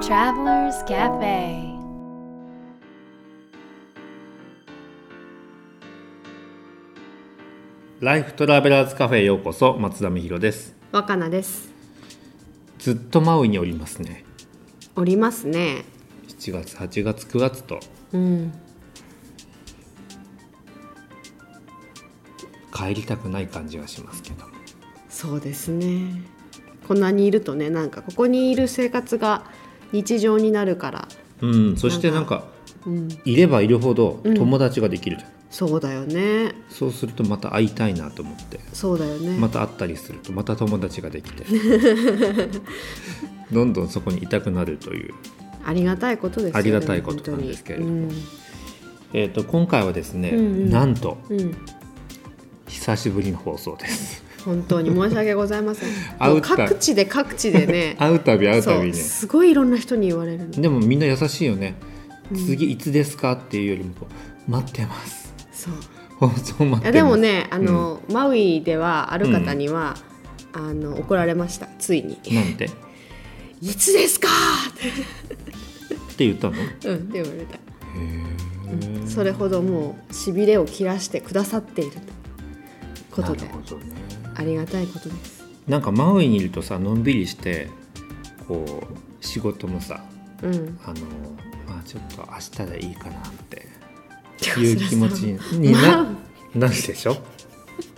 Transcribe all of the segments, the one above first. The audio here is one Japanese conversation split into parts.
Travelers Cafe. ライフトラベラーズカフェへようこそ松田美弘です。若菜です。ずっとマウイにおりますね。おりますね。7月8月9月と。うん。帰りたくない感じがしますけど。そうですね。こんなにいるとねなんかここにいる生活が日常になるから。うんそしてなんか。うん。いればいるほど友達ができるじゃん、そうだよね。そうするとまた会いたいなと思って。そうだよね、また会ったりするとまた友達ができて。どんどんそこにいたくなるという、ありがたいことですよねありがたいことなんですけれども。本えー、と今回はですね、うんうん。なんとうん。久しぶりの放送です本当に。申し訳ございません。各地で各地でね。会うたび会うたびねすごいいろんな人に言われる。のでもみんな優しいよね、次いつですかっていうよりも待ってます。そう。放送待ってでもねあの、マウイではある方には、あの怒られました。ついに。なんて？っ 「いつですか!」ってて言ったの？へ うんって言われた。えそれほどもうしびれを切らしてくださっているということで。なるほどねありがたいことです。なんかマウイにいるとさのんびりしてこう仕事もさうん。あのまあちょっと明日でいいかなっていう気持ちにマなウなるでしょ？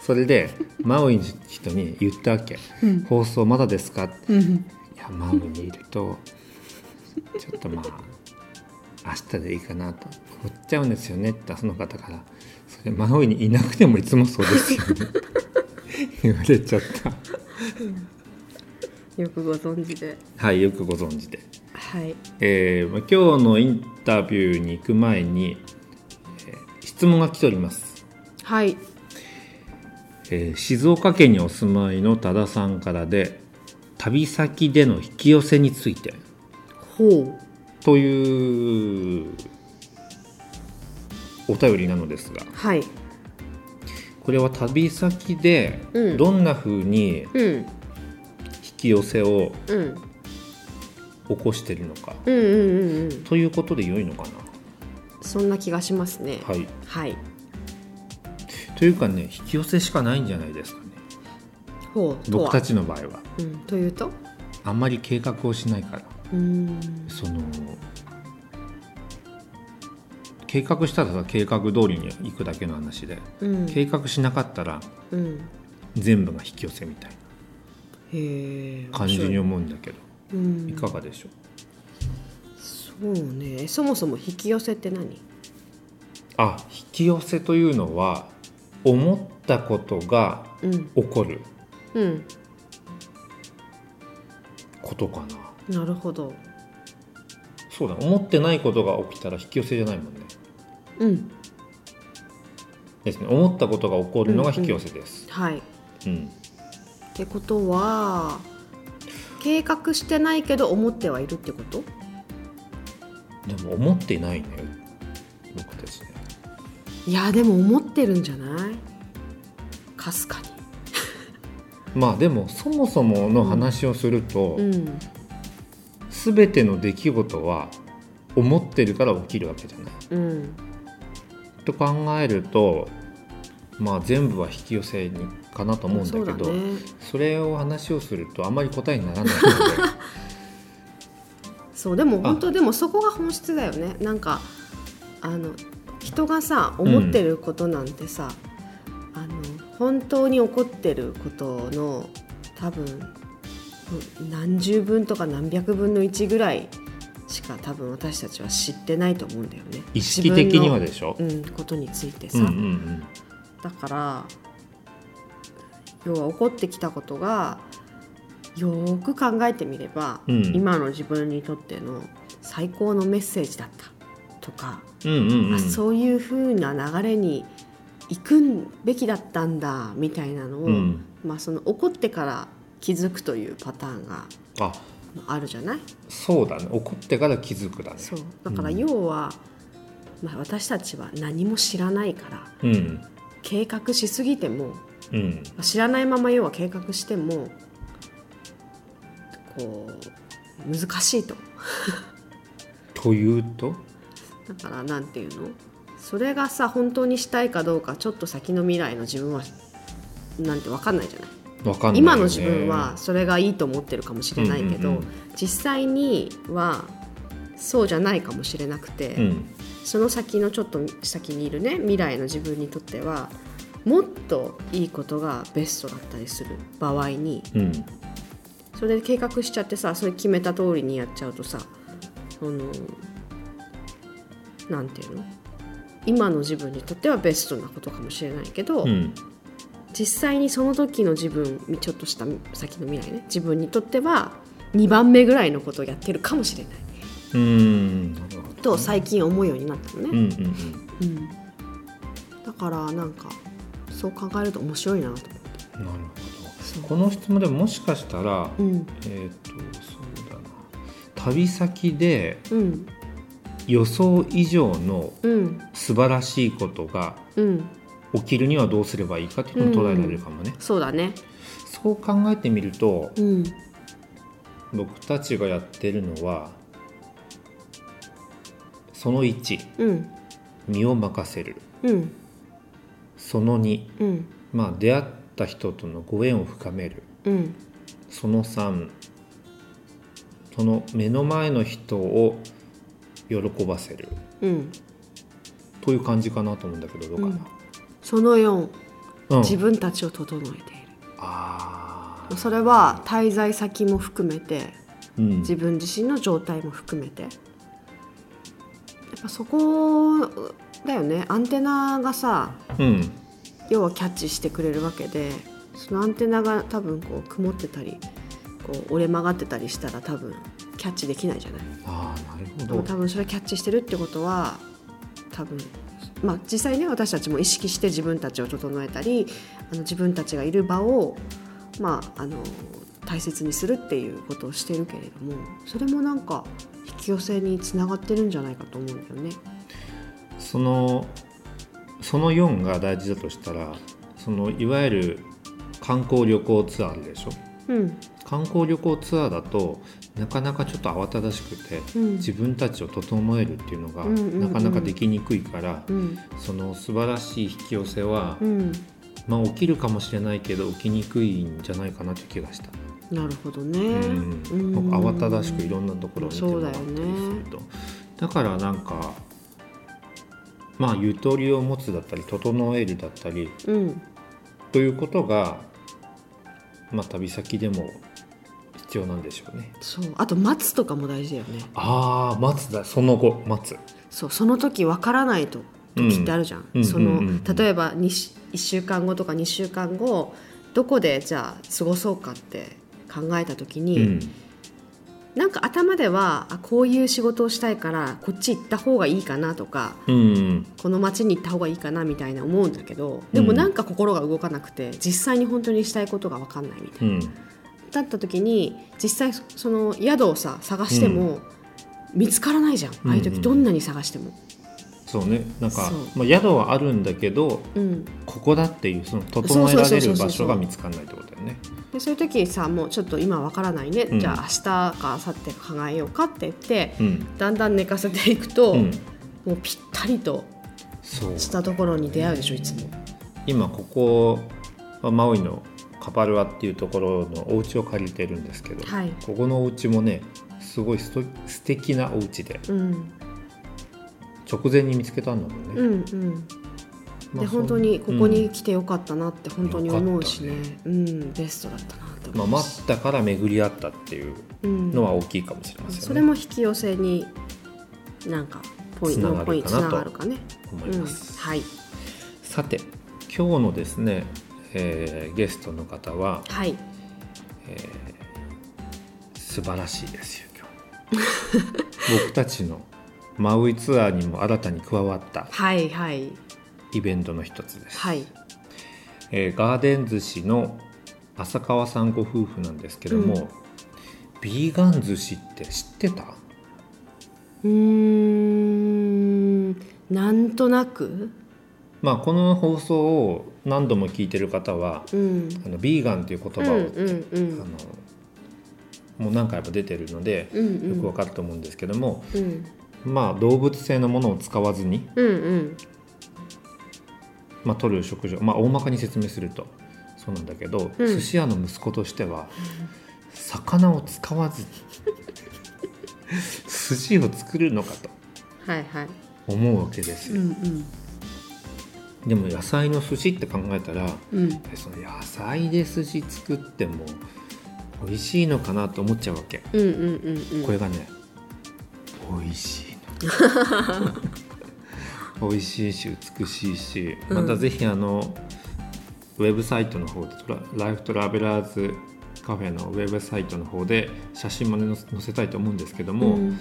それでマウイの人に言ったわけ「うん。放送まだですか?」うん。いやマウイにいるとちょっとまあ明日でいいかなと。思っちゃうんですよねってその方から「それマウイにいなくてもいつもそうですよね」言われちゃった。よくご存知で。はいよくご存知で、はい。えーまあ今日のインタビューに行く前に、えー質問が来ております、はい。えー静岡県にお住まいの多田さんからで旅先での引き寄せについて。ほというお便りなのですが。うはいこれは旅先でうん。どんな風にうん引き寄せをうん。起こしているのかうんうんうんうん。ということで良いのかそんな気がしますね。なはい。はい。というかね引き寄せしかないんじゃないですかね。ほう。僕たちの場合は。うん。というと？あんまり計画をしないから。うん。その計画したらさ計画通りに行くだけの話でうん。計画しなかったらうん。全部が引き寄せみたいな感じに思うんだけどうん。いかがでしょう？そうね。そもそも引き寄せって何？あ引き寄せというのは思ったことがうん。起こるうん。ことかな。なるほど。そうだ思ってないことが起きたら引き寄せじゃないもんねうん。ですね。思ったことが起こるのが引き寄せです、はい。うん。ってことは計画してないけど思ってはいるってこと？でも思っていないね僕たちね。いやでも思ってるんじゃない？かすかに。まあでもそもそもの話をすると、うん。全ての出来事は思ってるから起きるわけじゃない。うんと考えるとまあ全部は引き寄せにかなと思うんだけどそね。れを話をするとあまり答えにならないので。そうでも本当でもそこが本質だよね。なんかあの人がさ思ってることなんてさ、あの本当に起こってることの多分うん何十分とか何百分の1ぐらいしか多分私たちは知ってないと思うんだよね。意識的にはでししょ。うん、ことについてさ、うんうんうん。だから要は起こってきたことがよーく考えてみれば、うん。今の自分にとっての最高のメッセージだった。とか、うんうんうん。あそういう風な流れに行くべきだったんだみたいなのを、うん。まあ、その起こってから気づくというパターンがああるじゃない？そうだね。怒ってから気づくだね。そう。だからうん要は、まあ、私たちは何も知らないからうん。計画しすぎてもうん。知らないまま要は計画してもこう難しいと。というと？だからなんていうの？それがさ本当にしたいかどうかちょっと先の未来の自分はなんて分かんないじゃない？ね。今の自分はそれがいいと思ってるかもしれないけど、うんうんうん。実際にはそうじゃないかもしれなくて、うん。その先のちょっと先にいるね未来の自分にとってはもっといいことがベストだったりする場合にうん。それで計画しちゃってさそれ決めた通りにやっちゃうとさそのなんていうの？今の自分にとってはベストなことかもしれないけど、うん実際にその時の自分ちょっとした先の未来ね自分にとっては2番目ぐらいのことをやってるかもしれない。うんと最近思うようになったのね、うんうんうん。うんだからなんかそう考えると面白いなと思って。なるほど。この質問でももしかしたら、うん。えっ、とそうだな。旅先でうん。予想以上のうん。素晴らしいことがうん起きるにはどうすればいいかっていうのを捉えられるかもね、そうだね。そう考えてみるとうん。僕たちがやってるのはその1うん。身を任せる。うん。その2うん。まあ出会った人とのご縁を深める。うん。その3その目の前の人を喜ばせる。うん。という感じかなと思うんだけどどうかな、その4うん。自分たちを整えている。ああそれは滞在先も含めてうん。自分自身の状態も含めて。やっぱそこだよね。アンテナがさうん。要はキャッチしてくれるわけでそのアンテナが多分こう曇ってたりこう折れ曲がってたりしたら多分キャッチできないじゃない。ああなるほど。多分それキャッチしてるってことは多分まあ実際ね私たちも意識して自分たちを整えたりあの自分たちがいる場をまああの大切にするっていうことをしてるけれどもそれもなんか引き寄せにつながってるんじゃないかと思うんだよね。そのその4が大事だとしたらそのいわゆる観光旅行ツアーでしょ？うん観光旅行ツアーだとなかなかちょっと慌ただしくて、うん。自分たちを整えるっていうのがなかなかできにくいから、うん。その素晴らしい引き寄せは、うん。まあ、起きるかもしれないけど起きにくいんじゃないかなって気がした、なるほどね。うん。うん。慌ただしくいろんなところを見てもらったりすねると。だからなんかまあゆとりを持つだったり整えるだったりうん。ということが、まあ、旅先でも必要なんでしょうね。そう。あと待つとかも大事だよね。ああ待つだ。その後待つ。そう。その時わからないと時ってあるじゃん、うんそのうんうんうん例えば 1, 週間後とか2週間後どこでじゃあ過ごそうかって考えた時に、うん。なんか頭ではあこういう仕事をしたいからこっち行った方がいいかなとかうんこの町に行った方がいいかなみたいな思うんだけどでもうん。なんか心が動かなくて実際に本当にしたいことが分かんないみたいな。うんだった時に実際その宿をさ探しても見つからないじゃん、ああいう時どんなに探しても。そうね。なんかまあ、宿はあるんだけどうん、ここだっていうその整えられる場所が見つかんないってことだよね。でそういう時さもうちょっと今わからないね、うん。じゃあ明日か明後日か考えようかって言ってうん、だんだん寝かせていくと、うん、もうぴったりとそう。したところに出会うでしょいつも。今ここはマウイのカパルアっていうところのお家を借りてるんですけど、はい。ここのお家もねすごいすと素敵なお家でうん。直前に見つけたんだもんね、うんうん。まあで本当にここうん。に来てよかったなって本当に思うしね,、うんベストだったなとまあ、待ったから巡り合ったっていううん。のは大きいかもしれませんね、それも引き寄せになんかポイントがるかね。思います、うん、はい。さて今日のですね、えーゲストの方は、はい。えー素晴らしいですよ今日。僕たちのマウイツアーにも新たに加わったはいはい。イベントの一つです、はい。えーガーデン寿司の浅川さんご夫婦なんですけども、うん。ビーガン寿司って知ってた？うーん。なんとなく？まあこの放送を何度も聞いてる方はうん。あのビーガンという言葉を、うんうんうん。あのもう何回やっぱ出てるので、うんうん。よくわかると思うんですけどもうん。まあ動物性のものを使わずに、うんうん。まあ、取る食事を、まあ、大まかに説明するとそうなんだけど、うん。寿司屋の息子としては魚を使わずに 寿司を作るのかと思うわけですよ。んでも野菜の寿司って考えたらうん。えその野菜で寿司作っても美味しいのかなと思っちゃうわけ。うんうんうんうん。これがね美味しいの。美味しいし美しいしまたぜひあの、ウェブサイトの方でトラライフトラベラーズカフェのウェブサイトの方で写真まで載せ載せたいと思うんですけども、うん。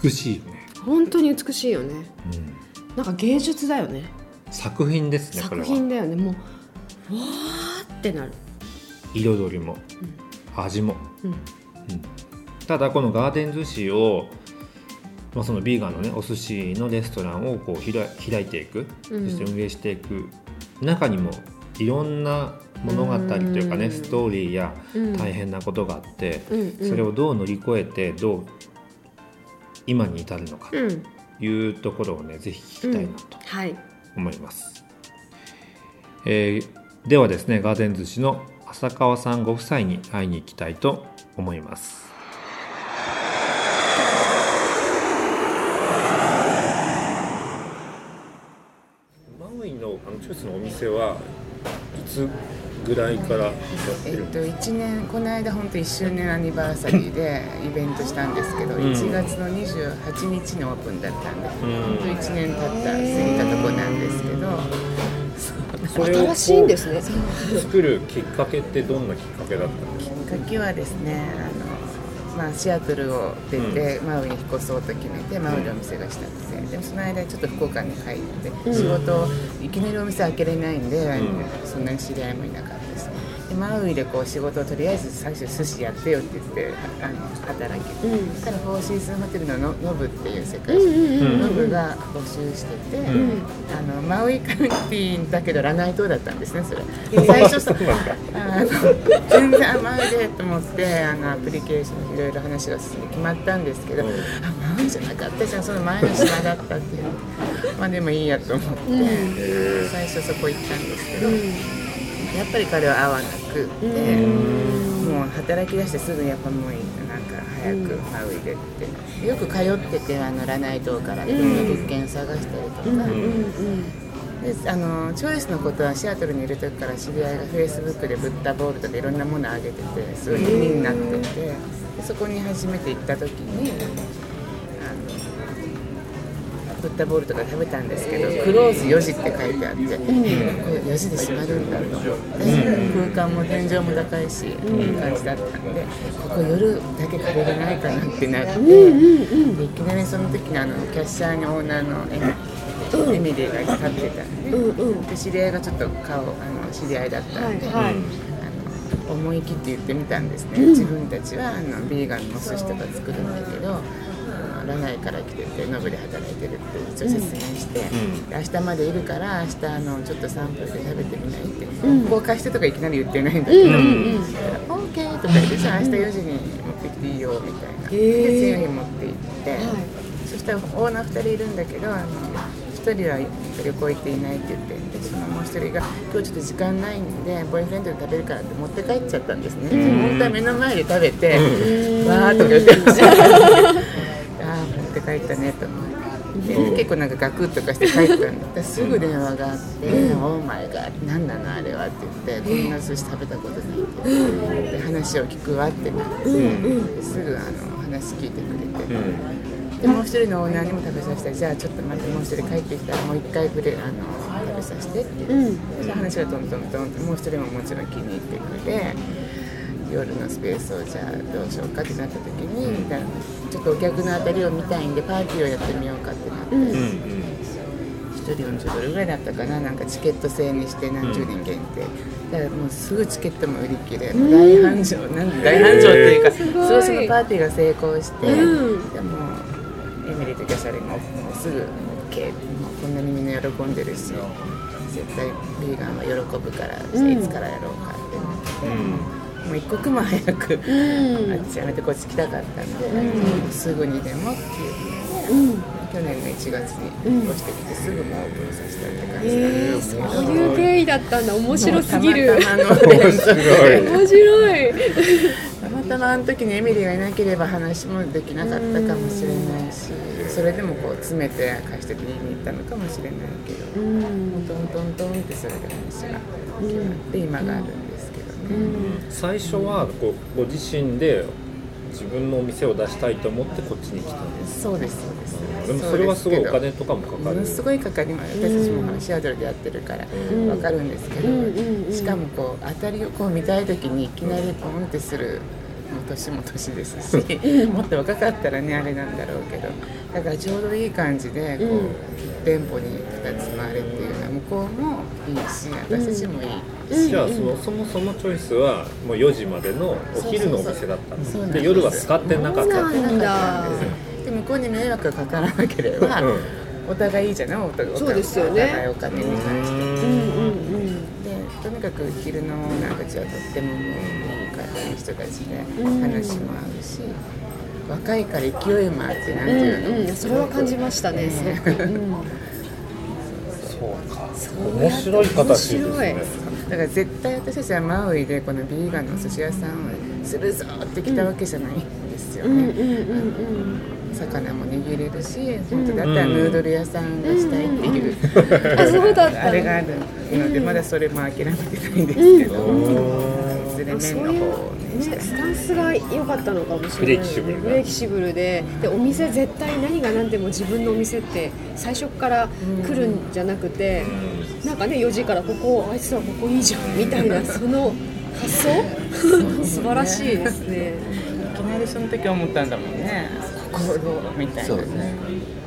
美しいよね、本当に美しいよね。うんなんか芸術だよね。作品ですね作品だよね。もうわーってなる。彩りも、味も。うん。ただこのガーデン寿司を、まあ、そのビーガンのねお寿司のレストランをこう開開いていく、うん。そして運営していく中にもいろんな物語というかね、うん。ストーリーやうん。大変なことがあって、うん。うん。それをどう乗り越えてどう今に至るのかいうところをねぜひ聞きたいなとはい。思います、えーではですねガーデン寿司の浅川さんご夫妻に会いに行きたいと思います。マウイのあのチョイスのお店はいつぐらいからやってえっと、るんです1年この間本当1周年アニバーサリーでイベントしたんですけど、うん。1月の28日にオープンだったんで、ん。本当1年経った過ぎたとこなんですけど、それをしいんですね。作るきっかけってどんなきっかけだったんですかきっかけはですねあの、まあ、シアトルを出て、マウイに引っ越そうと決めてマウイでお店がしたくて。でもその間ちょっと福岡に帰って、仕事をいきなりお店開けれないんで、そんなに知り合いもいなかったマウイでこう仕事をとりあえず最初寿司やってよって言ってあの働きて、うん。そしたらフォーシーズンホテルのノノブっていう世界うんうんうん。ノブが募集してて、ん。あのマウイカウンティーだけどラナイ島だったんですねそれ。最初さあの全然あマウイでと思ってあのアプリケーションいろいろ話が進んで決まったんですけど、あマウイじゃなかったじゃんその前の島だったっていう。まあでもいいやと思って、最初そこ行ったんですけど、やっぱり彼は合わなくって、もう働き出してすぐやっぱもういいなんか早くマウイでって。よく通っててあのラナイ島から物件探したりとか。であのチョイスのことはシアトルにいる時から知り合いがフェイスブックでブッダボールとかいろんなものをあげててすごい気になっててでそこに初めて行った時にボールとか食べたんですけどクローズ4時って書いてあって、これ4時で閉まるんだと思って、空間も天井も高いし、いい感じだったんでここ夜だけ借りれないかなってなって、でいきなりその時にあのキャッシャーにオーナーのエミエミリーが立ってたんで,、で知り合いがちょっと顔あの知り合いだったんで。はいはい。思い切って言ってみたんですね、自分たちはあのビーガンのお寿司とか作るんだけどあのラナイから来ててノブで働いてるって一応説明して、で明日までいるから明日あのちょっとサンプルで食べてみないって、こう貸してとかいきなり言ってないんだけど、オーケーとか言ってじゃあ明日4時に持ってきていいよみたいな、で次の日持って行って、そしたらオーナー2人いるんだけどあの1人は旅行行っていないって言ってでそのもう1人が今日ちょっと時間ないんでボーイフレンドで食べるからって持って帰っちゃったんですね、本当は目の前で食べて、わーっとか言ってましたって帰ったねと思って。で結構なんかガクッとかして帰ったんだ。で すぐ電話があって「オーマイガー何なのあれは」って言って「こんな寿司食べたことない」ってで話を聞くわってなって、ですぐあの話聞いてくれて。でもう一人のオーナーにも食べさせてじゃあちょっと待ってもう一人帰ってきたらもう一回くれあの食べさせてって言って、そしたら話がトントントンってもう一人ももちろん気に入ってくれて夜のスペースをじゃあどうしようかってなった時に、じゃあちょっとお客の当たりを見たいんでパーティーをやってみようかってなって。1人40ドルぐらいだったかな。なんかチケット制にして何十人限定、だからもうすぐチケットも売り切れ、もう大繁盛なん大繁盛っていうかすごい。そのパーティーが成功して、でもエミリーとキャサリンももうすぐ OK もうこんなにみんな喜んでるし絶対ビーガンは喜ぶからじゃあいつからやろうかってなって、もう一刻も早く、うん。あっちやめてこっち来たかったんで、うん。すぐにでもっていう。うん。ので去年の1月に越してきてすぐもうオープンさせたって感じなんえー、そういう経緯だったんだ。面白すぎる。面白い。たまたまあの時にエミリーがいなければ話もできなかったかもしれないしそれでもこう詰めて貸してくれに行ったのかもしれないけどうん。トントントンってそれで話が決まって今がある。んで。最初はこうご自身で自分のお店を出したいと思ってこっちに来たんです。そうですそうです。でもそれはすごいお金とかもかかる。ものすごいかかります。私たちもシアトルでやってるからん。わかるんですけど、うんうんうん。しかもこう当たりをこう見たい時にいきなりポンってするもう年も年ですし もっと若かったらねあれなんだろうけど。だからちょうどいい感じでこう、うん。店舗に2つ回れっていうのは向こうもいいし私たちもいいし、じゃあそのそもそもチョイスはもう4時までのお昼のお店だったん。で夜は使ってなかった。そうなんだ。で向こうに迷惑がかからなければ、うん。お互いいいじゃない？お互いそうですよね。お互いお金に関して。うんうん。でとにかく昼のなんかちはとってももういい方いい人たちで話も合うし、若いから勢いもあってなんていうの、うんうん。それは感じましたね。すごく、うん、そうか面白い形です面ねだから絶対私たちはマウイでこのビーガンのお寿司屋さんをするぞって来たわけじゃないんですよね、魚も握れるし本当だったらヌードル屋さんがしたいっていう、うんあそうだったあれがあるの。でまだそれも諦めてないんですけど、そう麺う、ねね、スタンスが良かったのかもしれないフレキシブルな。フレキシブルで。でお店絶対何が何でも自分のお店って最初から来るんじゃなくて、なんかね4時からここあいつらここいいじゃんみたいな その発想？素晴らしいですね。いきなりその時思ったんだもんね。心。みたいなね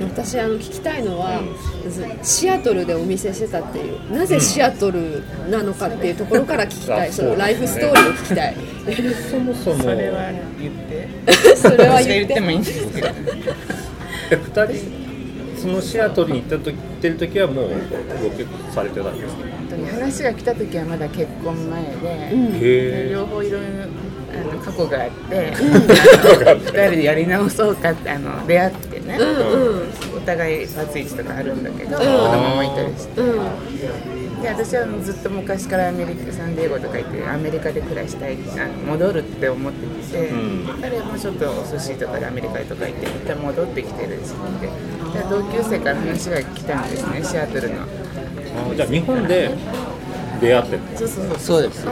私あの聞きたいのは、シアトルでお店してたっていう。なぜシアトルなのかっていうところから聞きたい、うん。そのライフストーリーを聞きたい。そもそも。それは言って。それは言って。もいいんですけどえ二人？そのシアトルに行った時行ってる時はもうご結婚されてたんですか？話が来た時はまだ結婚前で、うん。へ両方いろいろあの過去があって、あの 二人でやり直そうかってあの出会ってね、うんうん。お互いバツイチとかあるんだけど、子供もいたりして。うん。で私はずっと昔からアメリカサンディエゴとか行ってアメリカで暮らしたいあの戻るって思ってて、うん。彼はもうちょっとお寿司とかでアメリカとか行って一旦戻ってきてる時期でで同級生から話が来たんですねシアトルの。あじゃあ日本で出会ってたそうそうそうそう。です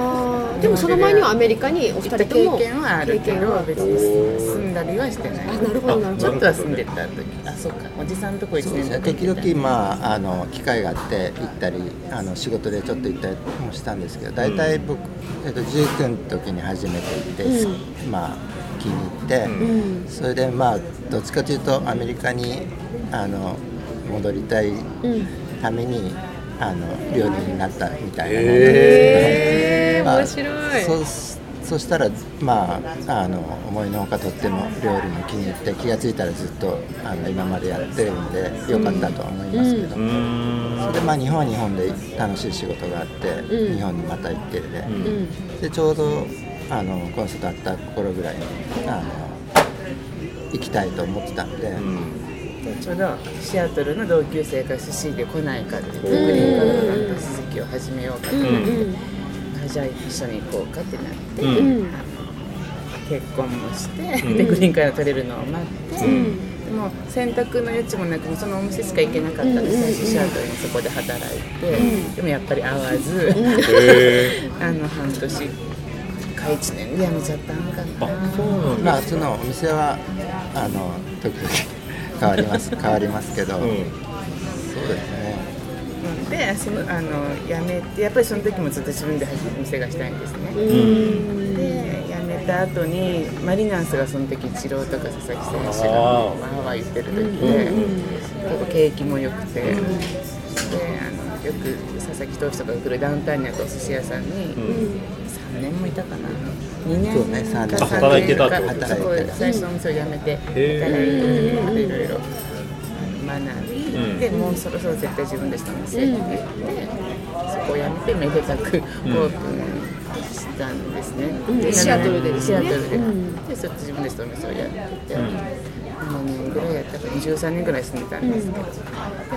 でもその前にはアメリカにお二行った人とも経験はある。け経験はど別に住んだりはしてないあなるほどなるほど。ちょっとは住んでた時。あそうか。おじさんとこ1そうで年だ。すね時々まああの機会があって行ったりあの仕事でちょっと行ったりもしたんですけど大体僕、えっと、19の時に初めて行って、まあ気に入って、うん。それでまあどっちかというとアメリカにあの戻りたいうん。ためにあの料理になったみたいなものへーまあ面白い。そしたらまああの思いのほかとっても料理も気に入って気がついたらずっとあの今までやってるんでよかったとは思いますけど、うーん。それでまあ日本は日本で楽しい仕事があって、うん。日本にまた行ってで、うん。でちょうどあのコンサートあった頃ぐらいにあの行きたいと思ってたんで、でちょうどシアトルの同級生が寿司で来ないかって言ってグリーンカードの手続きを始めようかってうんなって、うん。あじゃあ一緒に行こうかってなって、うん。結婚もして、でグリーンカード取れるのを待って、ん。でも選択の余地もなくもうそのお店しか行けなかったんで、うん最初シアトルにそこで働いて、でもやっぱり合わず、あの半年か1年で辞めちゃったのかな。あそうなんだ。まあそのお店はあの時々変わります変わりますけど、うん。そうですね。うんでそのあの辞めてやっぱりその時もずっと自分で店がしたいんですね、うん。で辞めた後にマリナンスがその時イチローとか佐々木選手がわー。わー言ってる時で、結構景気も良くて、であのよく佐々木投手とかが来るダウンタウンにあったお寿司屋さんに3年もいたかな。2年そうね三年か働いてたってことそこで最初のお店を辞めて働いてまたいろいろ学び、うん。でもうそろそろ絶対自分でしたお店って言って、そこを辞めてめでたくオープンしたんですね、うん。でシアトルでシアトルで,、うんでそっち自分でお店をやってて、7年ぐらいやった。か13年ぐらい住んでたんですけど、で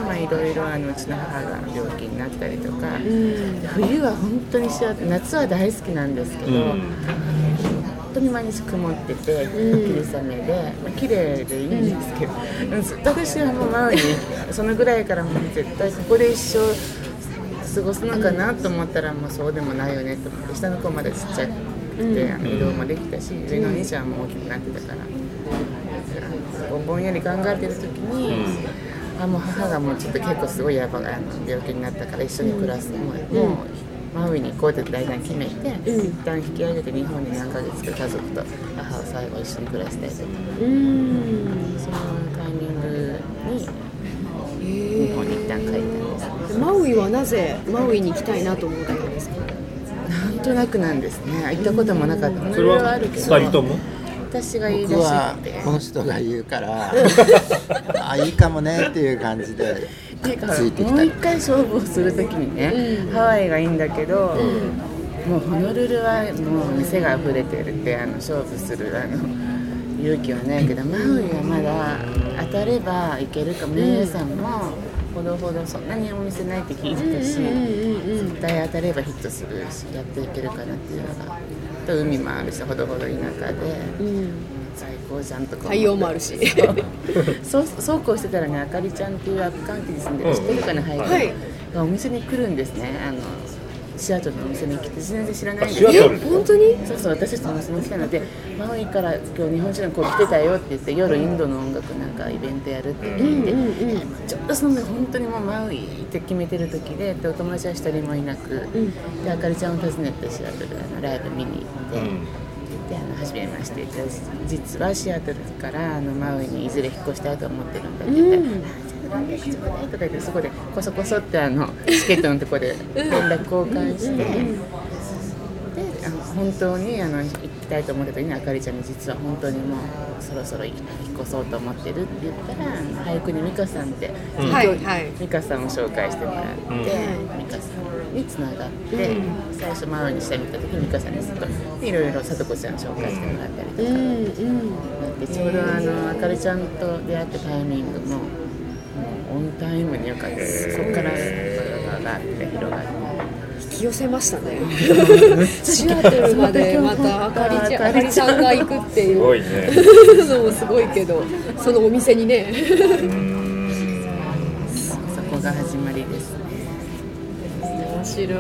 まあいろいろあのうちの母が病気になったりとか、で冬は本当にシアトル夏は大好きなんですけど、うん。本当に毎日曇ってて霧雨で、まあ綺麗でいいんですけど、うんずっと私はもうマウイにそのぐらいからもう絶対ここで一生過ごすのかなと思ったらもうそうでもないよねと思って下の子まだちっちゃくて、あの移動もできたし上のお兄ちゃんも大きくなってたから。ぼんやり考えてる時に、あもう母がもうちょっと結構すごいやばあの病気になったから一緒に暮らす、もうもうマウイに行こうって大体決めて、一旦引き上げて日本に何ヶ月か家族と母を最後一緒に暮らしたいとかうん。そのタイミングに日本に一旦帰ったんです。マウイはなぜマウイに行きたいなと思ったんですか？なんとなくなんですね。行ったこともなかった。それはあるけど2人とも？私が言い出僕はしって。この人が言うから あいいかもねっていう感じでついてきた。もう一回勝負をするときにね、ハワイがいいんだけど、もうホノルルはもう店が溢れてるってあの勝負するあの勇気はないけどマウイはまだ当たればいけるかも皆さんもほどほどそんなにお店ないって聞いてたし、絶対当たればヒットするしやっていけるかなっていうのがと海もあるしほどほど田舎で、最高じゃんとか太陽もあるし。そう。そうこうしてたらねあかりちゃんっていうアップカウンティに住んでる知ってるかな、ハイドはい。がお店に来るんですね。あのシアトルのお店に来て全然知らないんです。シアトル。え本当に？そうそう私たちのお店に来たのでマウイから今日日本人の子来てたよって言って夜インドの音楽なんかイベントやるって聞いて、ちょっとその本当にもうマウイって決めてる時ででお友達は一人もいなく、であかりちゃんを訪ねてシアトルあのライブ見に行って。であの初めまして。実はシアトルからあのマウイにいずれ引っ越したいと思ってるんだって言って、あじゃあ連絡ちょうだいとか言ってそこでこそこそってあのチケットのとこで連絡交換して。であの本当にあの行きたいと思ってた時にあかりちゃんに実は本当にもうそろそろ引っ越そうと思ってるって言ったら俳句に美香さんって、はいはい。美香さんを紹介してもらって、美香さんにつながって、最初マウイに下見た時に美香さんにずっとでいろいろさとこちゃん紹介してもらったりとか、でちょうどあのあかりちゃんと出会ったタイミングもオンタイムによかったですそこからガガって広がって。引き寄せましたね。シアトルまでまたあかりちゃんあかりちゃん。が行くっていう。すごいね。のもすごいけどそのお店にね。そこが始まりですね。面白い。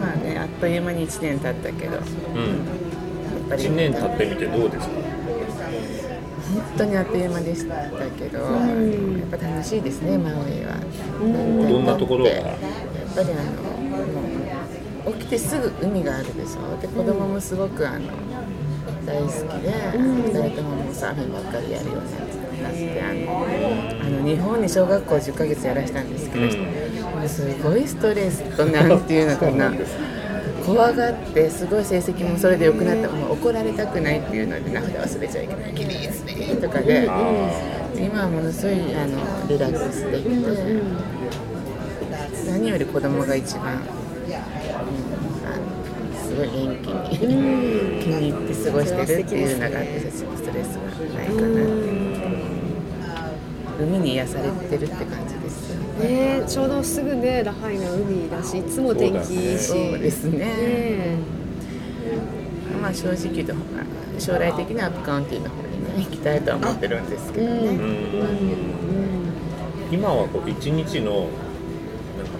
まあね、あっという間に1年経ったけど、やっうんぱり。1年経ってみてどうですか？本当にあっという間でしたけど、やっぱ楽しいですね、マウイは。どんなところが？やっぱりあの、もう起きてすぐ海があるでしょ。で、子供もすごくあの大好きで、2人とももうサーフィンばっかりやるようになって、あのあの日本に小学校10ヶ月やらしたんですけど、もうすごいストレスとなんていうのかな。怖がってすごい成績もそれで良くなったもう怒られたくないっていうので名札忘れちゃいけないギリギリとかで今はものすごいあのリラックスできて何より子供が一番、うん、あのすごい元気に気に入って過ごしてるっていうのが私たちのストレスがないかな。って海に癒されてるって感じね。ねちょうどすぐねラハイナ海だしいつも天気いいし。そうですね。ねまあ正直言うとまあ将来的にはアップカウンティの方にね行きたいとは思ってるんですけどね、今はこう一日のなんか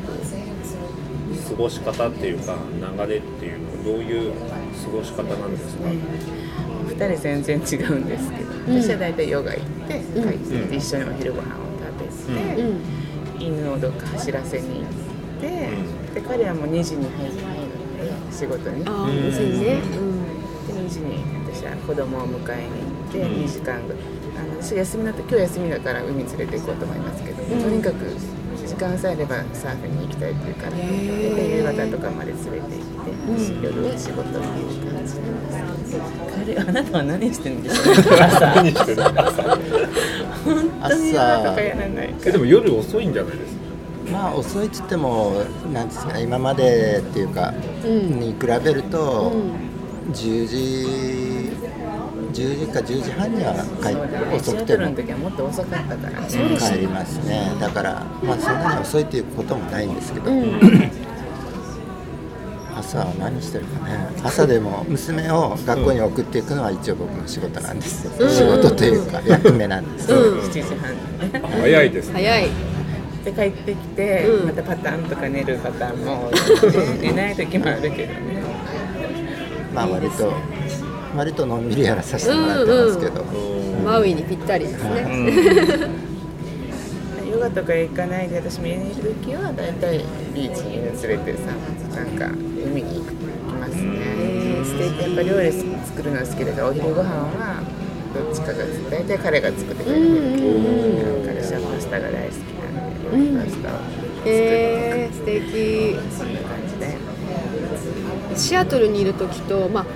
こう過ごし方っていうか流れっていうのはどういう過ごし方なんですか、2人全然違うんですけど、私は大体ヨガ行って帰ってきて一緒にお昼ご飯を食べて、犬をどっか走らせに行って、で彼はもう2時に入る入るので仕事に。ああ別にね。で2時に私は子供を迎えに行って2時間ぐらいあの私休みの時今日休みだから海連れて行こうと思いますけど、とにかく時間さえあればサーフィンに行きたいっていうからで夕方とかまで連れて行って、夜は仕事っていう感じなんですけど。彼あなたは何してるんですか朝何してる？本当に夜とかやらないかえでも夜遅いんじゃないですかまあ遅いっつってもなんですか今までっていうか、うんに比べると、うん10時10時か10時半には帰って遅くても。トルの時はもっと遅かったから。帰りますね。だからまあそんなに遅いっていうこともないんですけど、うん朝は何してるかね。朝でも娘を学校に送っていくのは一応僕の仕事なんですよ、うん。仕事というか役目なんです、うん。7時半。早いですね。早い。で帰ってきて、うん。またパターンとか寝るパターンも 寝ない時もあるけどね。まあ割と割とのんびりやらさせてもらってますけど、マウイにぴったりですね、ヨガとか行かないで私も家にいる時は大体ビーチに連れてさなんか海に行く行きますね。へー素敵やっぱ料理作るの好きだからお昼ご飯はどっちかが大体彼が作ってくれる、うんう彼氏はパスタが大好きなんで、パスタを作ってへえ素敵。そんな感じで。シアトルにいる時と、まあ、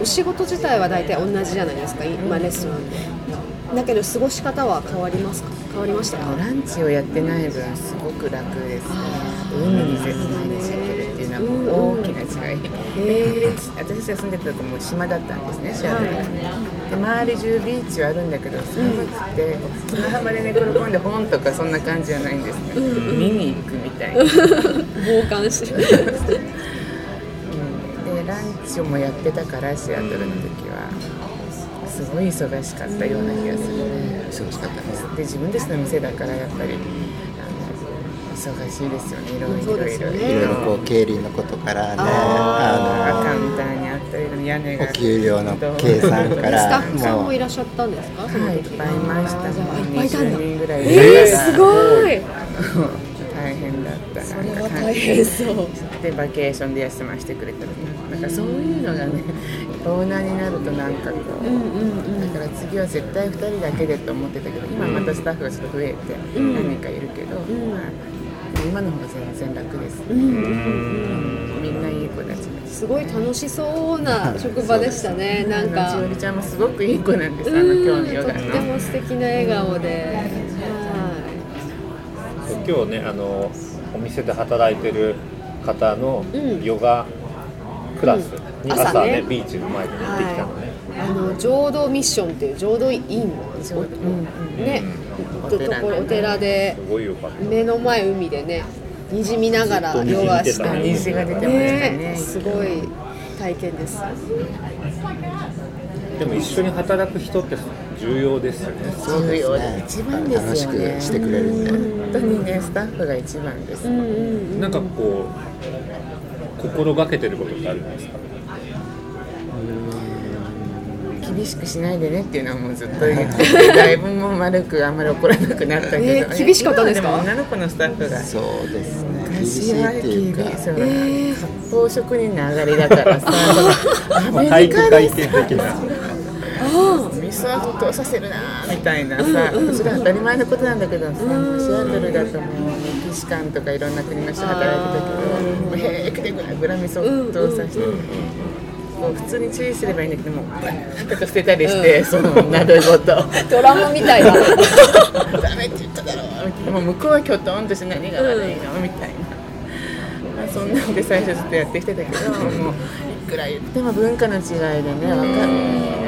お仕事自体は大体同じじゃないですか今レストランで。だけど過ごし方は変わりますか？変わりましたか？ランチをやってない分すごく楽ですね。海に絶毎日行けるっていうのはもう大きな違い、へ私たちが住んでたとこも島だったんですねシアトルが、で周り中ビーチはあるんだけど寒くて砂浜で寝転んで本とかそんな感じじゃないんですね、見に行くみたいな、傍観してランチもやってたからシアトルの時は。すごい忙しかったような気がするね。忙しかったですで自分たちの店だからやっぱりあの忙しいですよね。いろいろそうですよね。いろいろこう経理のことからね。ああカウンターにあったり屋根が。のお給料の計算から。スタッフさんももいうらっしゃったんですか？はい、いっ時ぱいいました。あーじゃあもういっぱいいたんだ。20人ぐらいえー、すごい。大 変だったそれは大変そう。でバケーションで休ませてくれたりなんかそういうのがねオーナーになるとなんかこう、うんうんうん。だから次は絶対2人だけでと思ってたけど今またスタッフがちょっと増えてん。何人かいるけど、ん。まあ今の方が全然楽です、うんうんうん。みんないい子たちですすごい楽しそうな職場でしたね。なんか。あの千織ちゃんもすごくいい子なんです。あのうん。今日のヨガとってのも素敵な笑顔で、は今日ねあのお店で働いてる方のうん。ヨガクラスに朝ね朝ね。ビーチの前に行ってきたのね、い、あの浄土ミッションっていう浄土院ね、おところお寺で目の前海でね虹見ながらヨガして虹が出てましたね。すごい体験です。でも一緒に働く人って重要ですよね。重要ね一番ですよね。楽しくしてくれるんで本当にねスタッフが一番です、なんかこう心がけてることってあるんですか？厳しくしないでねっていうのはもうずっと言っててだいぶもう丸くあんまり怒らなくなったけど、えー厳しかったですか？女の子のスタッフがそうですね。厳し昔はいっていうか厳しい。そうえー職人の上がりだからさアメ体リカで育会系的な味噌は沸騰させるな。ーみたいなさ、それは当たり前のことなんだけどさ、シアトルだともうメキシカンとかいろんな国の人働いてたけどもう平気でグラグラ味噌沸騰させて、こう普通に注意すればいいんだけどもバーンとか捨てたりして、その鍋ごと。ドラマみたいな ダメって言っただろう。もう向こうはきょとんとして何が悪いの？みたいな、まあ、そんなんで最初ずっとやってきてたけどもういくら言っても文化の違いでね分かる分からない。ん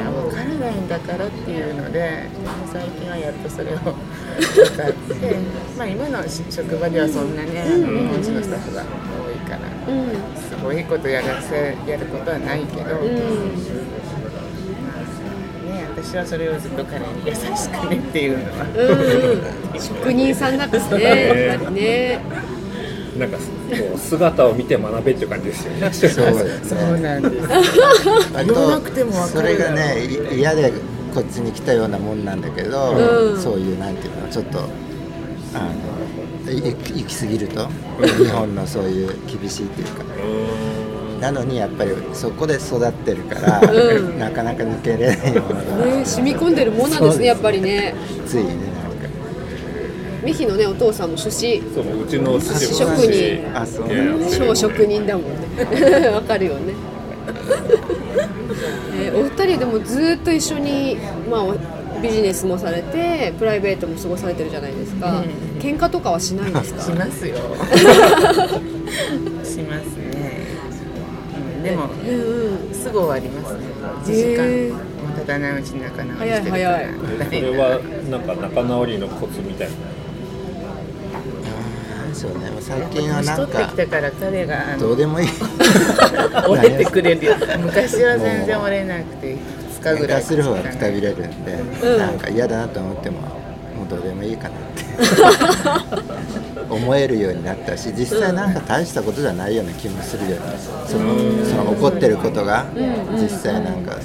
だからっていうので最近はやっとそれを分かって、まあ、今の職場ではそんなねあの日本人のスタッフが多いからうんすごいことやらせやることはないけど。うん。ね、私はそれをずっと彼に優しくねっていうのは、うんうん。職人さんなんですねやっぱりね。なんかこう姿を見て学べっていう感じですよね。そうです。そうねなんです。割言わなくてもそるれがねい嫌でこっちに来たようなもんなんだけど、うん。そういうなんていうのちょっとあのい行き過ぎると日本のそういう厳しいっていうか。なのにやっぱりそこで育ってるから、うん。なかなか抜けれないものが、ね染み込んでるもんなんですねやっぱりね。ついねミヒのねお父さんも寿司そううちの父職も人。あそう。小職人だもんね。わかるよね、えーお二人でもずっと一緒にまあおビジネスもされてプライベートも過ごされてるじゃないですか、うん。喧嘩とかはしないんですか？しますよ。しますね、うん、でもうんうん。すぐ終わりますね。1時間。へー。たないう仲直りしてるから。早い早い。それはなんか仲直りのコツみたいなそうね最近は年なんか取ってきたから彼がどうでもいい。折れてくれるよ。昔は全然折れなくて2日ぐらいする方がくたびれるんで、うん。なんか嫌だなと思ってももうどうでもいいかなって。思えるようになったし実際なんか大したことじゃないような気もするよね。そのその怒ってることが実際なんか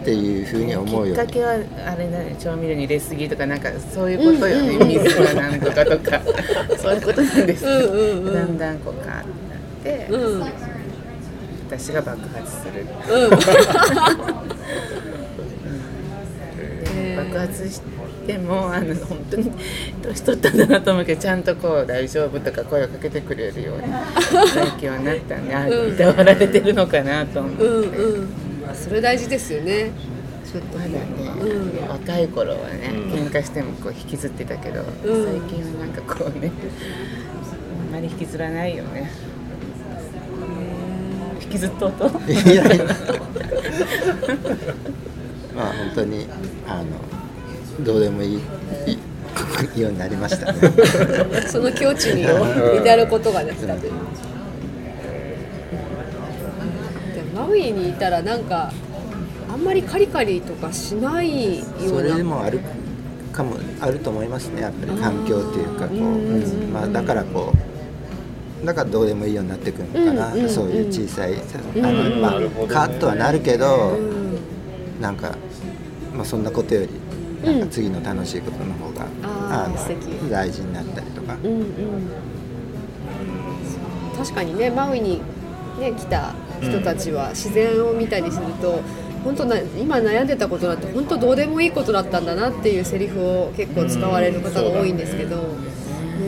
っていうふうに思うようにきっかけはあれだね調味料に入れすぎとかなんかそういうことよね、水がなんとかとか。そういうことなんです。よ、うんうんうん。だんだんこうカーってなって、うん私が爆発する。うん。で爆発してもあの本当に年取ったんだなと思うけどちゃんとこう大丈夫とか声をかけてくれるように 最近はなったんであうんいたわられてるのかなと思って、うんうんそれ大事ですよね。ちょっとまだね、うん。若い頃はね、うん。喧嘩してもこう引きずってたけど、ん。最近はなんかこうねあんまり引きずらないよね。引きずっとうといやいやまあ本当にあのどうでもいい いいようになりましたね。その境地に 至ることができたという。でマウイにいたらなんかあんまりカリカリとかしないよそうれなでもあるかもあると思いますねやっぱり。環境っていうかこう、うんうんまあ、だからこうだからどうでもいいようになってくるのかな、うんうんそういう小さい、うんあのまあカットはなるけど、うんなんか、まあ、そんなことよりなんか次の楽しいことの方が、のあー素敵。大事になったりとか、うんうん。確かにねマウイに、ね、来た人たちは自然を見たりすると、本当な今悩んでたことなんて本当どうでもいいことだったんだなっていうセリフを結構使われる方が多いんですけど、ね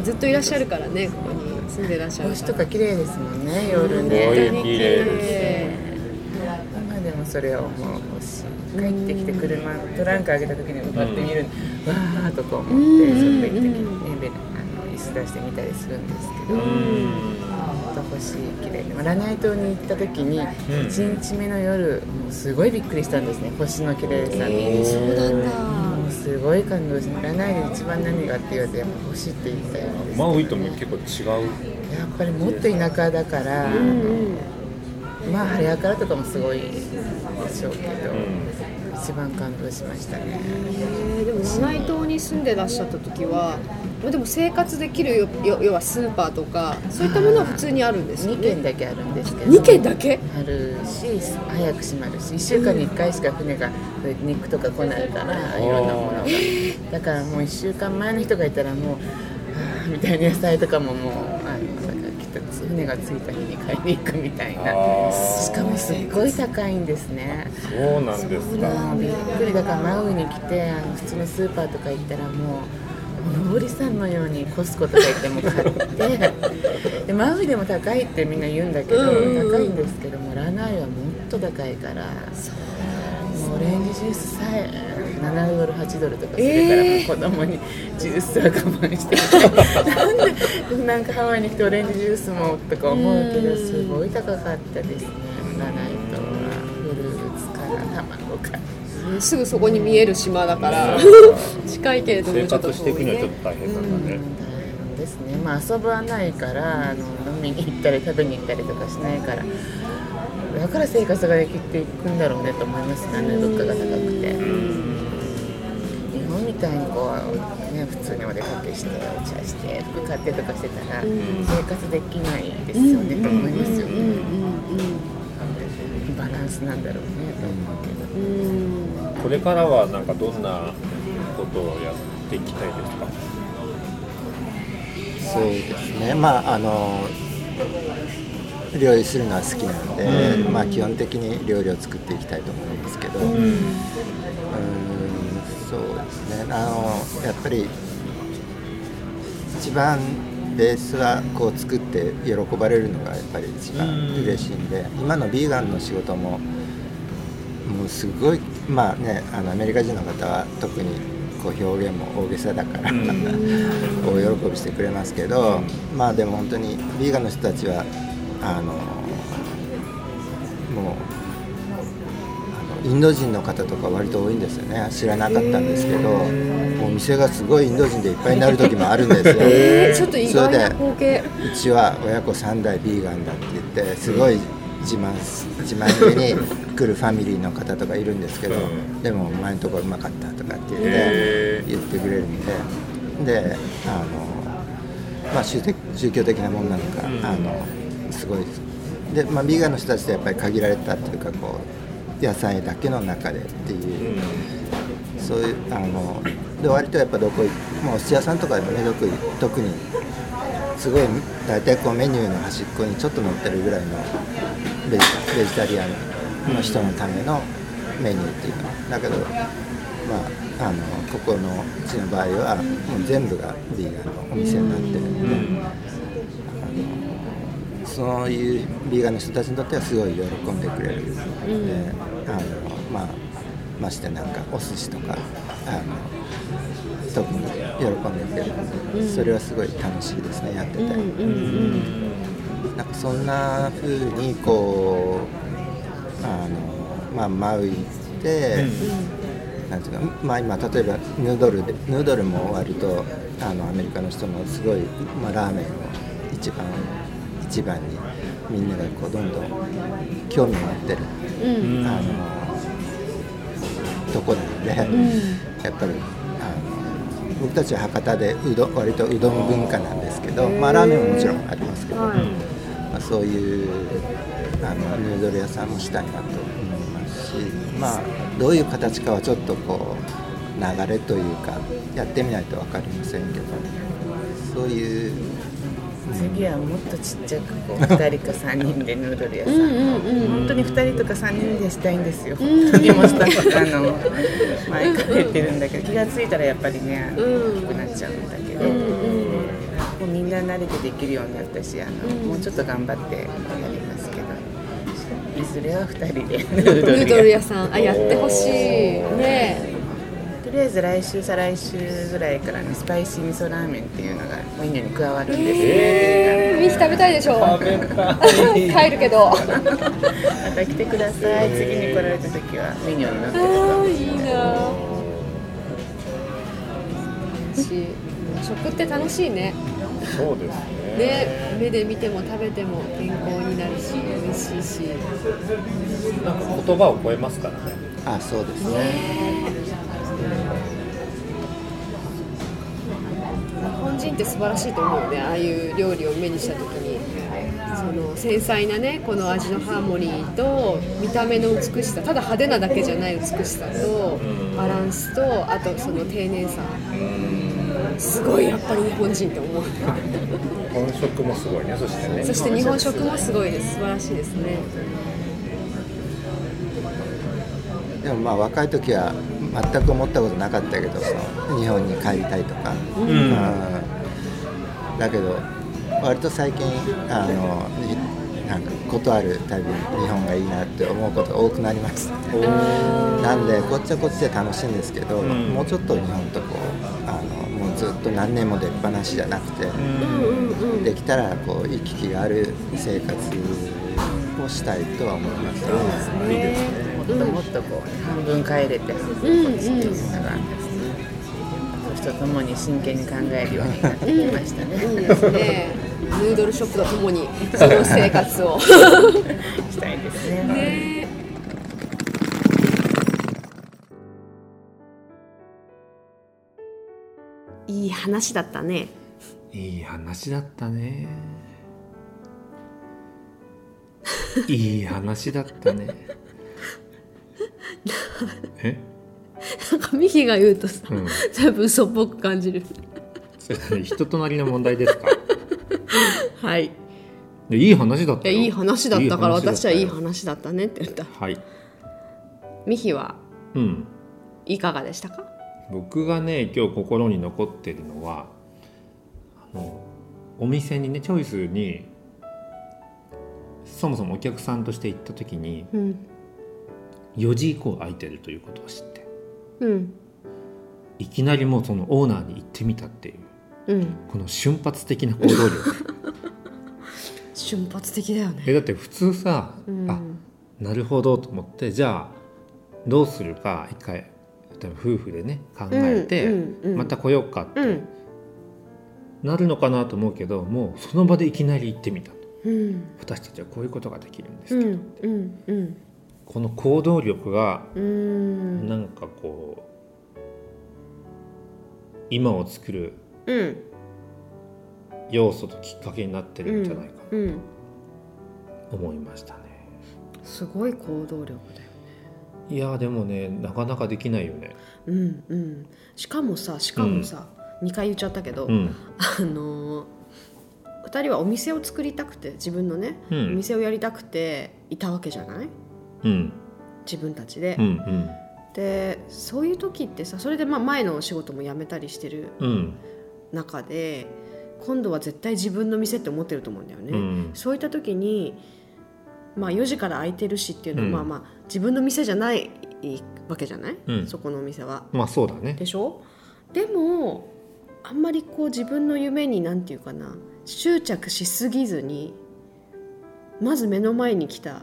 ずっといらっしゃるからねここに住んでらっしゃる星とか綺麗ですもんね夜ね。綺麗。です今でもそれは思うし帰ってきて車トランク開けた時に向かって見る、わーっとこう思ってうんそっと行ってきて、ね、ベラあの椅子出してみたりするんですけど、星綺麗でラナイ島に行った時に1日目の夜もうすごいびっくりしたんですね星の綺麗さに。そうなんだ。もうすごい感動してラナイで一番何がって言われてやっぱ星って言ったよねマウイとも結構違う。やっぱりもっと田舎だから、うんうん。まあ早からとかもすごいでしょうけど、ん。一番感動しましたね。えーでも七井島に住んでらっしゃった時はまあでも生活できる要はスーパーとかそういったものは普通にあるんですよ2ね軒だけあるんですけど。2軒だけ？あるし早く閉まるし1週間に1回しか船が肉とか来ないからいろんなものが。だからもう1週間前の人がいたらもうはあみたいな野菜とかももうあのだからきっと船が着いた日に買いに行くみたいな。あしかもすっごい高いんですね。そうなんですか。びっくり。だからマウイに来てあの普通のスーパーとか行ったらもうおさんのようにコスコとか行っても買って。でマウイでも高いってみんな言うんだけど、高いんですけどもラナイはもっと高いから。オレンジジュースさえ7ドル8ドルとかするから、えー子供にジュースは我慢して。きてなんでなんかハワイに来てオレンジジュースもとか思うけどすごい高かったですね。ラナイと。はフルーツから卵か。ら。ねすぐそこに見える島だから近いけれども生ちょっと活していくにはちょっね。と大変なんだね、ですね。まあ遊ばないからあの飲みに行ったり食べに行ったりとかしないからだから生活ができていくんだろうねと思いますね物価が高くて。日本みたいにこう、ね、普通にお出かけしてお茶して服買ってとかしてたら生活できないですよねと思いますよね。バランスなんだろうねと思うけどこれからはなんかどんなことをやっていきたいですか？そうですね。まああの料理するのは好きなので、まあ、基本的に料理を作っていきたいと思うんですけど、うーん、そうですね。あのやっぱり一番ベースはこう作って喜ばれるのがやっぱり一番嬉しいんで、今のビーガンの仕事ももうすごいまあねあのアメリカ人の方は特にこう表現も大げさだから、うん。大喜びしてくれますけど、まあでも本当にビーガンの人たちはあのもうあのインド人の方とか割と多いんですよね。知らなかったんですけどもう店がすごいインド人でいっぱいになる時もあるんですよ。えー、ちょっと意外なそれで光景。うちは親子3代ビーガンだって言ってすごい自慢す自慢げに来るファミリーの方とかいるんですけど、うん。でも前のところうまかったとかって言って、言ってくれるんでであの、まあ、宗教的なもんなのか、うん。あのすごいで、まあ、ビーガンの人たちってやっぱり限られたっていうかこう野菜だけの中でっていう。そういうあので割とやっぱどこ行もうお寿司屋さんとかでもね特に特にすごい大体こうメニューの端っこにちょっと載ってるぐらいのベジベジタリアンの人のためのメニューっていうの。だけどまああのここのうちの場合はもう全部がビーガンのお店になってるんで、あのそういうビーガンの人たちにとってはすごい喜んでくれるので、あのまあましてなんかお寿司とかあの特に喜んでくれるので、それはすごい楽しいですねやってて、なんかそんな風にこうまあマウイ行って、なんていうかまあ今例えばヌードルでヌードルも割とあのアメリカの人のすごい、まあ、ラーメンを一番一番にみんながこうどんどん興味を持ってる、あのとこなんで、やっぱり僕たちは博多でうどん割とうどん文化なんですけど、まあ、ラーメンももちろんありますけど、はい。まあ、そういうあのヌードル屋さんもしたいなとまあ、どういう形かはちょっとこう流れというかやってみないと分かりませんけど。そういう次はもっとちっちゃくこう2人か3人でヌードル屋さんを本当に2人とか3人でしたいんですよ。本当にもうスタッフあの前から言ってるんだけど気が付いたらやっぱりね大きくなっちゃうんだけど、もうみんな慣れてできるようになったしあの、もうちょっと頑張ってやりいずれは2人で。ヌードルル屋屋さん。あやってほしい。ね。とりあえず来週再来週ぐらいからねスパイシー味噌ラーメンっていうのがメニューに加わるんですね、ミヒ食べたいでしょ帰るけど。また来てください。次に来られた時はメニューに載ってるとあ思う。ーいいな。し食って楽しいね。そうですねね目で見ても食べても健康になるし美味しいし。なんか言葉を超えますからね。あそうですね。日本人って素晴らしいと思うよね。ああいう料理を目にした時に。その繊細なねこの味のハーモニーと見た目の美しさ。ただ派手なだけじゃない美しさとバランスとあとその丁寧さ。すごいやっぱり日本人って思う本食もすごいね。そしてね。そして日本食もすごいです。素晴らしいですね。でもまあ若い時は全く思ったことなかったけどその日本に帰りたいとか、うん。だけど割と最近あのになんかことあるたびに日本がいいなって思うことが多くなりました。なんでこっちはこっちで楽しいんですけど、ん。もうちょっと日本とこうあのもうずっと何年も出っ放しじゃなくて、できたらこう行き来がある生活をしたいとは思います。ね。いいですね。もっともっとこう、ね、半分帰れて半分こっちっていうのが、人ともに真剣に考えるようになってきましたね。いいですね。ヌードルショップとともにその生活を。したいですね。ねいい話だったね。いい話だったね。いい話だったね。え？なんかミヒが言うとさ、うん。全部嘘っぽく感じる。そ れ人となりの問題ですか？はい。でいい話だったよ。いやいい話だったから私はいい話だったねって言った。はい。ミヒはうん。いかがでしたか？僕がね今日心に残ってるのはあのお店にねチョイスにそもそもお客さんとして行った時にうん。4時以降空いてるということを知ってうん。いきなりもうそのオーナーに行ってみたっていううん。この瞬発的な行動力。瞬発的だよね。えだって普通さ、うん。あなるほどと思ってじゃあどうするか一回例えば夫婦でね考えて、また来ようかってうん。なるのかなと思うけどもうその場でいきなり行ってみたと。うん。私たちはこういうことができるんですけど、うんうんうん。この行動力がうん。なんかこう今を作るうん。要素ときっかけになってるんじゃないかうんなと思いましたね。すごい行動力だよいやでもねなかなかできないよね。うんうん。しかもさしかもさ、2回言っちゃったけど、うん。あの2人はお店を作りたくて自分のね、うん。お店をやりたくていたわけじゃない？うん。自分たちで、うんうん。でそういう時ってさそれでまあ前のお仕事も辞めたりしてるうん。中で今度は絶対自分の店って思ってると思うんだよね、うん。そういった時に、まあ、4時から空いてるしっていうのは、うん。まあまあ自分の店じゃないわけじゃない、うん。そこのお店は。まあそうだね。でしょ？でもあんまりこう自分の夢になんていうかな執着しすぎずにまず目の前に来た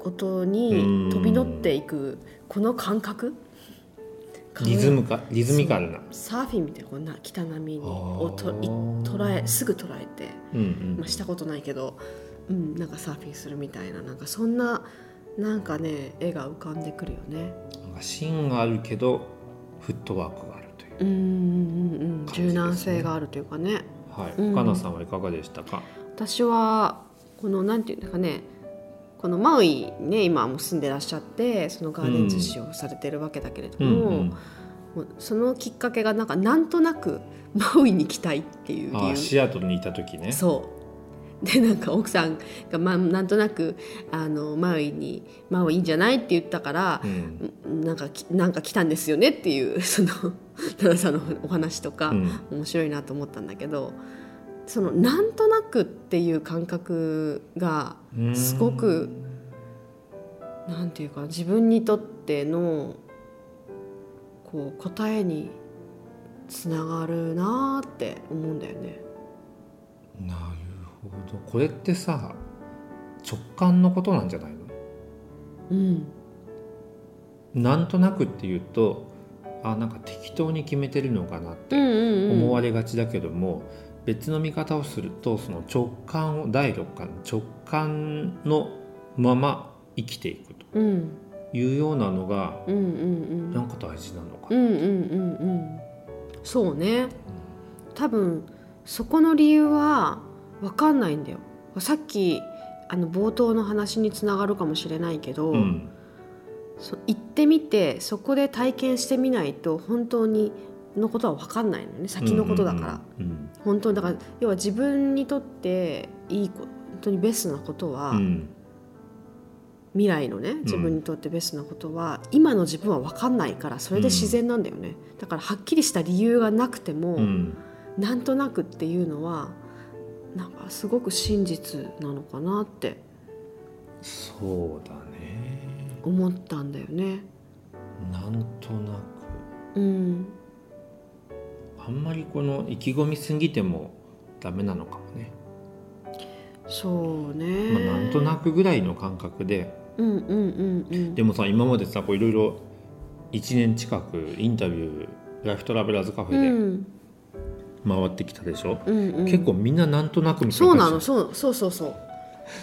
ことに飛び乗っていくこの感覚？リズムかリズミカルな。サーフィンみたいなこんな北波にをとい捉えすぐ捉えて、うんうん。まあ、したことないけど、うん、なんかサーフィンするみたいななんかそんななんかね絵が浮かんでくるよね。なんか芯があるけどフットワークがあるという。うんうんうんね柔軟性があるというかね。はい。うんかなさんはいかがでしたか？私はこのなんていうんですかねこのマウイにね今もう住んでらっしゃってそのガーデン寿司をされてるわけだけれどうんも,、うん。もうそのきっかけがなんかなんとなくマウイに来たいっていう理あ由シアトルにいた時ね。そうで なんか奥さんが、まあ、なんとなくあのマウイに「マウイいいんじゃない?」って言ったからう、んなんかきなんか来たんですよねっていう その奈々さんのお話とか、うん面白いなと思ったんだけどそのなんとなくっていう感覚がうんすごくなんていうか自分にとってのこう答えにつながるなーって思うんだよね。な。これってさ直感のことなんじゃないの？うん、なんとなくっていうとあなんか適当に決めてるのかなってうんうんうん。思われがちだけども、別の見方をするとその直感を第六感直感のまま生きていくとうん。いうようなのがうんうんうん。なんか大事なのかな。うんうんうんうん。そうね。多分そこの理由は分かんないんだよ。さっきあの冒頭の話につながるかもしれないけど、うん。そ行ってみてそこで体験してみないと本当にのことは分かんないのね。先のことだから、うん本当にだから要は自分にとっていいこ本当にベストなことは、うん。未来のね自分にとってベストなことは、今の自分は分かんないからそれで自然なんだよね、だからはっきりした理由がなくても、うん。なんとなくっていうのはなんかすごく真実なのかなってそうだね。思ったんだよね。なんとなく。うん、あんまりこの意気込みすぎてもダメなのかもね、そうね、まあ、なんとなくぐらいの感覚で。うんうんうんうん。でもさ今までさこういろいろ1年近くインタビューライフトラベラーズカフうェん。で回ってきたでしょ、うんうん。結構みんななんとなくそうなの。そうそうそうそう。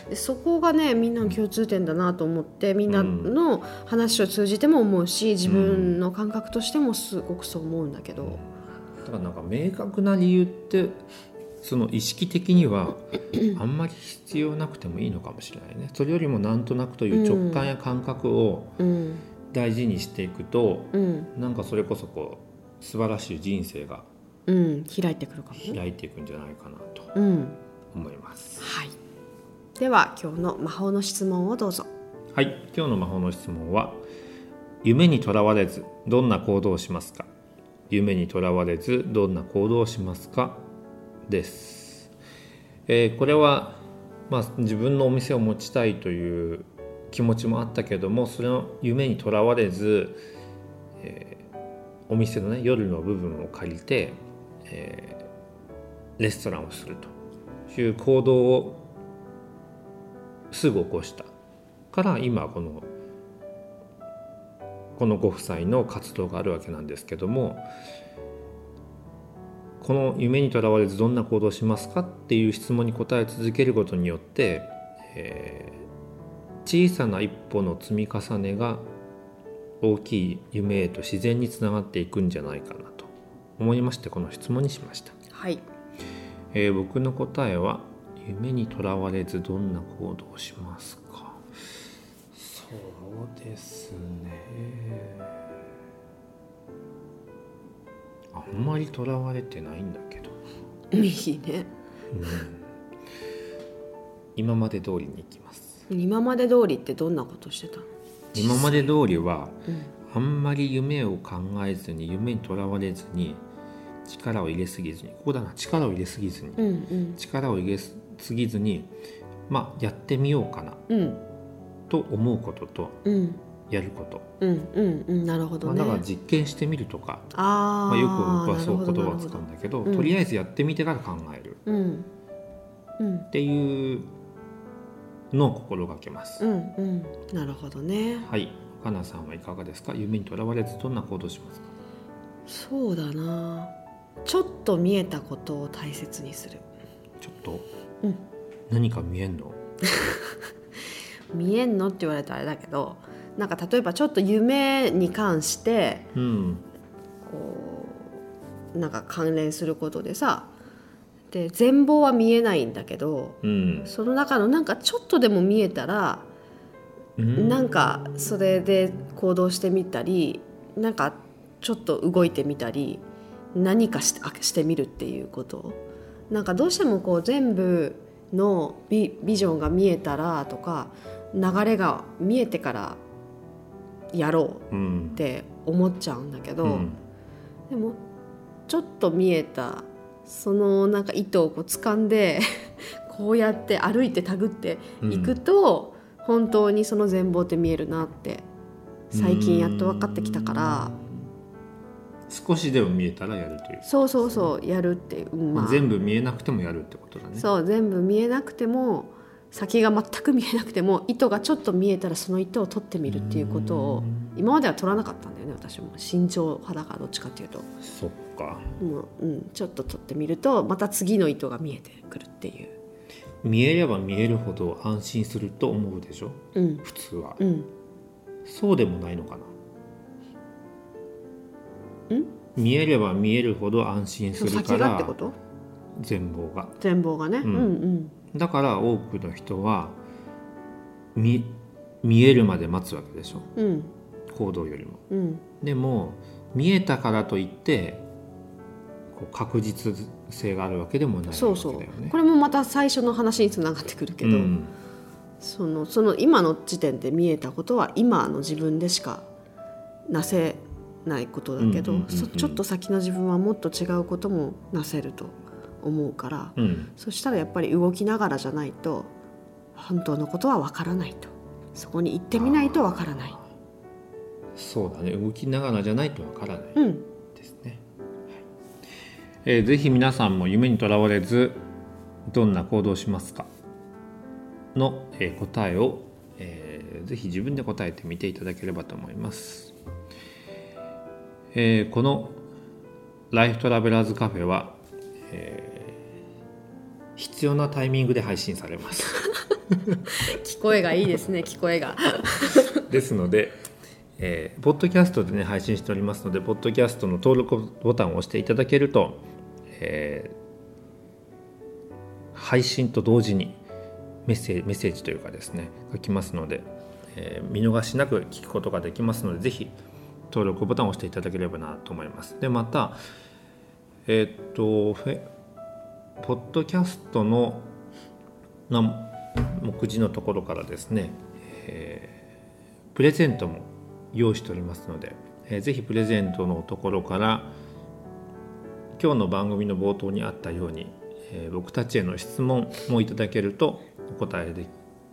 でそこがねみんなの共通点だなと思ってみんなの話を通じても思うし自分の感覚としてもすごくそう思うんだけど、だからなんか明確な理由ってその意識的には あんまり必要なくてもいいのかもしれないね。それよりもなんとなくという直感や感覚をうん。大事にしていくと、うん。なんかそれこそこう素晴らしい人生がうん、開いてくるかもね。開いていくんじゃないかなとうん、思います。はい。では今日の魔法の質問をどうぞ。はい今日の魔法の質問は夢にとらわれずどんな行動をしますか？夢にとらわれずどんな行動をしますか？です、えーこれは、まあ、自分のお店を持ちたいという気持ちもあったけどもそれの夢にとらわれず、えーお店のね夜の部分を借りて、えーレストランをするという行動をすぐ起こしたから今このこのご夫妻の活動があるわけなんですけどもこの夢にとらわれずどんな行動をしますかっていう質問に答え続けることによって、えー小さな一歩の積み重ねが大きい夢へと自然につながっていくんじゃないかな。思いましてこの質問にしました、はい。えー僕の答えは夢にとらわれずどんな行動をしますか？そうですね。あんまりとらわれてないんだけど。いいね。今まで通りに行きます。今まで通りってどんなことしてたの？今まで通りはうんあんまり夢を考えずに夢にとらわれずに力を入れすぎずにここだな力を入れすぎずにうんうん。力を入れすぎずにまあやってみようかなうん。と思うこととうん。やること、うんうんうんなるほまあ、どねだから実験してみるとか、あーまあ、よく僕はそう言葉を使うんだけど。とりあえずやってみてから考える。うん。うん。っていうのを心がけます、うんうん。なるほどね。はい岡菜さんはいかがですか？夢にとらわれずどんな行動しますか？そうだな。ちょっと見えたことを大切にする。ちょっと、うん。何か見えんの？見えんのって言われたらあれだけどなんか例えばちょっと夢に関してうん。こうなんか関連することでさで全貌は見えないんだけどうん。その中のなんかちょっとでも見えたらうんなんかそれで行動してみたりなんかちょっと動いてみたり何かしてあしてみるっていうこと。なんかどうしてもこう全部のビビジョンが見えたらとか流れが見えてからやろううんって思っちゃうんだけど、うん。でもちょっと見えたそのなんか糸をこう掴んで こうやって歩いて手繰っていくと、本当にその全貌って見えるなって最近やっと分かってきたから。少しでも見えたらやるという、そうそうそうやるっていう、うんまあ、全部見えなくてもやるってことだね。そう全部見えなくても先が全く見えなくても糸がちょっと見えたらその糸を取ってみるっていうことを今までは取らなかったんだよね私も。慎重派だからどっちかっていうと。そっか。もう、うん、ちょっと取ってみるとまた次の糸が見えてくるっていう。見えれば見えるほど安心すると思うでしょ？うん。普通は、うん。そうでもないのかな？ん？見えれば見えるほど安心するからこと？全貌が。全貌がね、うん。ん、うん。だから多くの人は見見えるまで待つわけでしょ？うん。行動よりも。うん。でも見えたからといってこう確実性があるわけでもないわけだよそうそう。ねこれもまた最初の話につながってくるけど、うん。そのその今の時点で見えたことは今の自分でしかなせないことだけど、ちょっと先の自分はもっと違うこともなせると思うから、うん。そしたらやっぱり動きながらじゃないと本当のことはわからないと。そこに行ってみないとわからない。そうだね。動きながらじゃないとわからない。うん。ですね、はいえーぜひ皆さんも夢にとらわれずどんな行動をしますか？の、えー答えを、えーぜひ自分で答えてみていただければと思います、えーこのライフトラベラーズカフェは、えー必要なタイミングで配信されます。聞こえがいいですね聞こえが。ですので、えーポッドキャストでね配信しておりますのでポッドキャストの登録ボタンを押していただけると、えー配信と同時にメッセージメッセージというかですね書きますので、えー見逃しなく聞くことができますのでぜひ登録ボタンを押していただければなと思います。でまたえーっとポッドキャストの目次のところからですね、えープレゼントも用意しておりますので、えーぜひプレゼントのところから今日の番組の冒頭にあったように、えー僕たちへの質問もいただけるとお答えで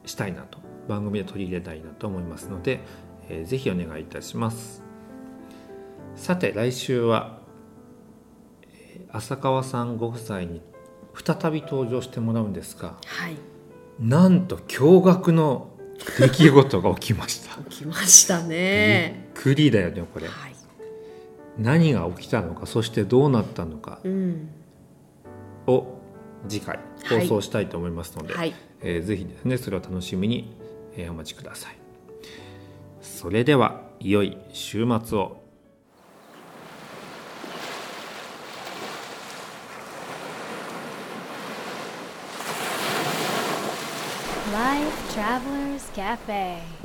したいなと番組で取り入れたいなと思いますので、えー、ぜひお願いいたします。さて来週は浅川さんご夫妻に再び登場してもらうんですがはい。なんと驚愕の出来事が起きました。来ましたね。びっくりだよねこれ。はい何が起きたのかそしてどうなったのかうん。を次回はい。放送したいと思いますので、はい。えーぜひですねそれを楽しみに、えーお待ちください。それでは良い週末を。Life Travelers Cafe